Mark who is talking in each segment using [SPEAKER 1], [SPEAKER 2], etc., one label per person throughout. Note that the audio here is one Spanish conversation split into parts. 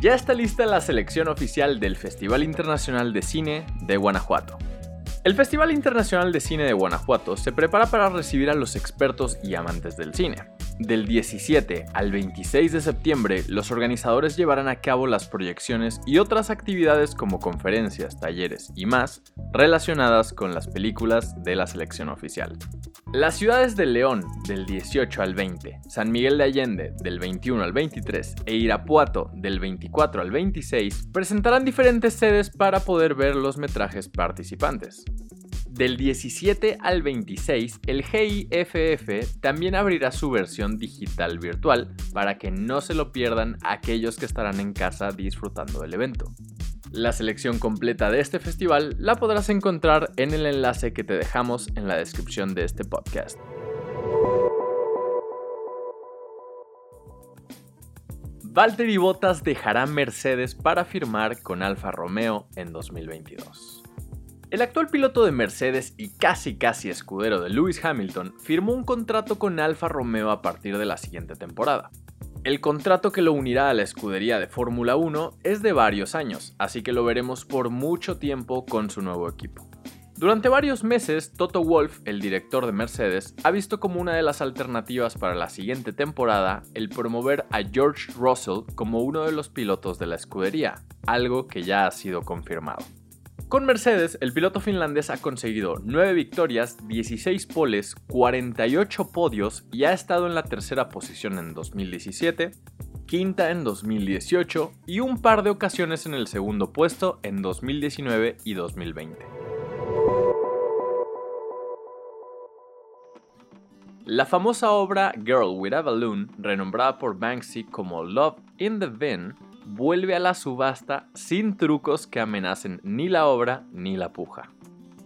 [SPEAKER 1] ya está lista la selección oficial del Festival Internacional de Cine de Guanajuato. El Festival Internacional de Cine de Guanajuato se prepara para recibir a los expertos y amantes del cine. Del 17 al 26 de septiembre, los organizadores llevarán a cabo las proyecciones y otras actividades como conferencias, talleres y más relacionadas con las películas de la selección oficial. Las ciudades de León del 18 al 20, San Miguel de Allende del 21 al 23 e Irapuato del 24 al 26 presentarán diferentes sedes para poder ver los metrajes participantes. Del 17 al 26, el GIFF también abrirá su versión digital virtual para que no se lo pierdan aquellos que estarán en casa disfrutando del evento. La selección completa de este festival la podrás encontrar en el enlace que te dejamos en la descripción de este podcast. Valtteri Bottas dejará Mercedes para firmar con Alfa Romeo en 2022. El actual piloto de Mercedes y casi casi escudero de Lewis Hamilton firmó un contrato con Alfa Romeo a partir de la siguiente temporada. El contrato que lo unirá a la escudería de Fórmula 1 es de varios años, así que lo veremos por mucho tiempo con su nuevo equipo. Durante varios meses, Toto Wolff, el director de Mercedes, ha visto como una de las alternativas para la siguiente temporada el promover a George Russell como uno de los pilotos de la escudería, algo que ya ha sido confirmado. Con Mercedes, el piloto finlandés ha conseguido 9 victorias, 16 poles, 48 podios y ha estado en la tercera posición en 2017, quinta en 2018 y un par de ocasiones en el segundo puesto en 2019 y 2020. La famosa obra Girl with a Balloon, renombrada por Banksy como Love in the Bin, vuelve a la subasta sin trucos que amenacen ni la obra ni la puja.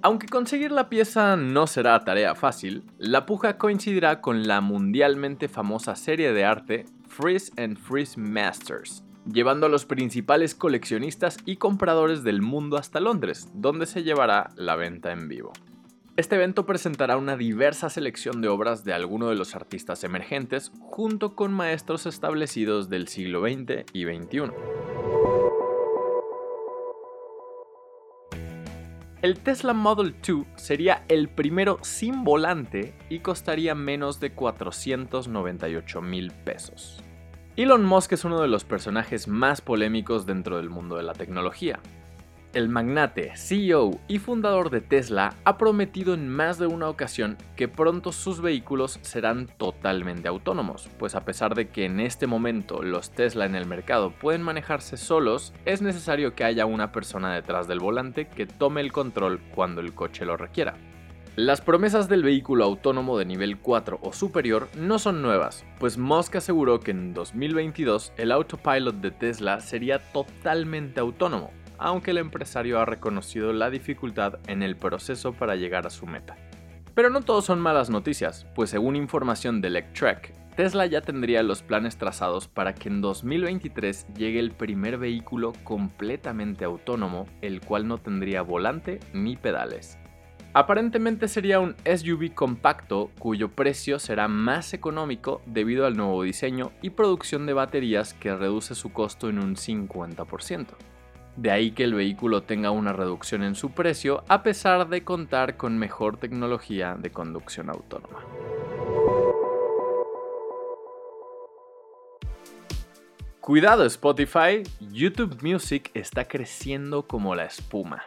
[SPEAKER 1] Aunque conseguir la pieza no será tarea fácil, la puja coincidirá con la mundialmente famosa serie de arte Freeze and Freeze Masters, llevando a los principales coleccionistas y compradores del mundo hasta Londres, donde se llevará la venta en vivo. Este evento presentará una diversa selección de obras de algunos de los artistas emergentes junto con maestros establecidos del siglo XX y XXI. El Tesla Model 2 sería el primero sin volante y costaría menos de 498 mil pesos. Elon Musk es uno de los personajes más polémicos dentro del mundo de la tecnología, el magnate, CEO y fundador de Tesla ha prometido en más de una ocasión que pronto sus vehículos serán totalmente autónomos, pues a pesar de que en este momento los Tesla en el mercado pueden manejarse solos, es necesario que haya una persona detrás del volante que tome el control cuando el coche lo requiera. Las promesas del vehículo autónomo de nivel 4 o superior no son nuevas, pues Musk aseguró que en 2022 el autopilot de Tesla sería totalmente autónomo, aunque el empresario ha reconocido la dificultad en el proceso para llegar a su meta. Pero no todo son malas noticias, pues según información de Electrek, Tesla ya tendría los planes trazados para que en 2023 llegue el primer vehículo completamente autónomo, el cual no tendría volante ni pedales. Aparentemente sería un SUV compacto cuyo precio será más económico debido al nuevo diseño y producción de baterías que reduce su costo en un 50%. De ahí que el vehículo tenga una reducción en su precio a pesar de contar con mejor tecnología de conducción autónoma. Cuidado Spotify, YouTube Music está creciendo como la espuma.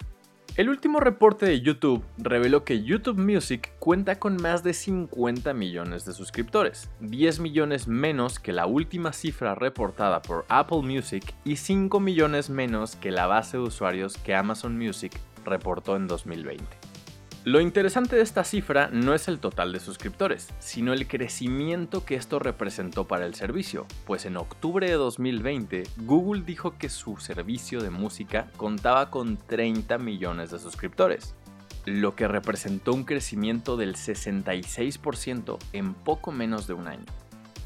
[SPEAKER 1] El último reporte de YouTube reveló que YouTube Music cuenta con más de 50 millones de suscriptores, 10 millones menos que la última cifra reportada por Apple Music y 5 millones menos que la base de usuarios que Amazon Music reportó en 2020. Lo interesante de esta cifra no es el total de suscriptores, sino el crecimiento que esto representó para el servicio, pues en octubre de 2020 Google dijo que su servicio de música contaba con 30 millones de suscriptores, lo que representó un crecimiento del 66% en poco menos de un año.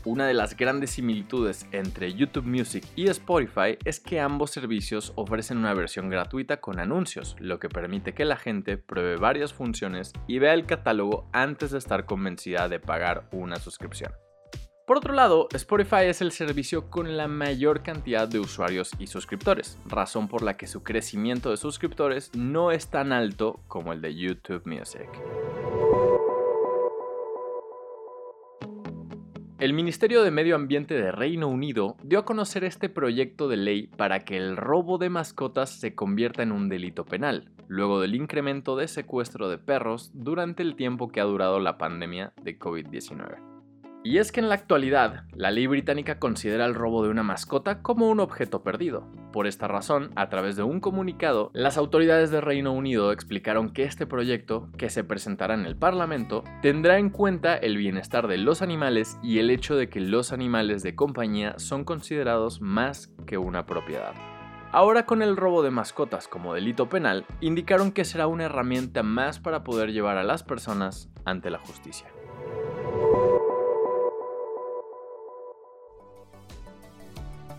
[SPEAKER 1] Una de las grandes similitudes entre YouTube Music y Spotify es que ambos servicios ofrecen una versión gratuita con anuncios, lo que permite que la gente pruebe varias funciones y vea el catálogo antes de estar convencida de pagar una suscripción. Por otro lado, Spotify es el servicio con la mayor cantidad de usuarios y suscriptores, razón por la que su crecimiento de suscriptores no es tan alto como el de YouTube Music. El Ministerio de Medio Ambiente de Reino Unido dio a conocer este proyecto de ley para que el robo de mascotas se convierta en un delito penal, luego del incremento de secuestro de perros durante el tiempo que ha durado la pandemia de COVID-19. Y es que en la actualidad, la ley británica considera el robo de una mascota como un objeto perdido. Por esta razón, a través de un comunicado, las autoridades de Reino Unido explicaron que este proyecto, que se presentará en el Parlamento, tendrá en cuenta el bienestar de los animales y el hecho de que los animales de compañía son considerados más que una propiedad. Ahora con el robo de mascotas como delito penal, indicaron que será una herramienta más para poder llevar a las personas ante la justicia.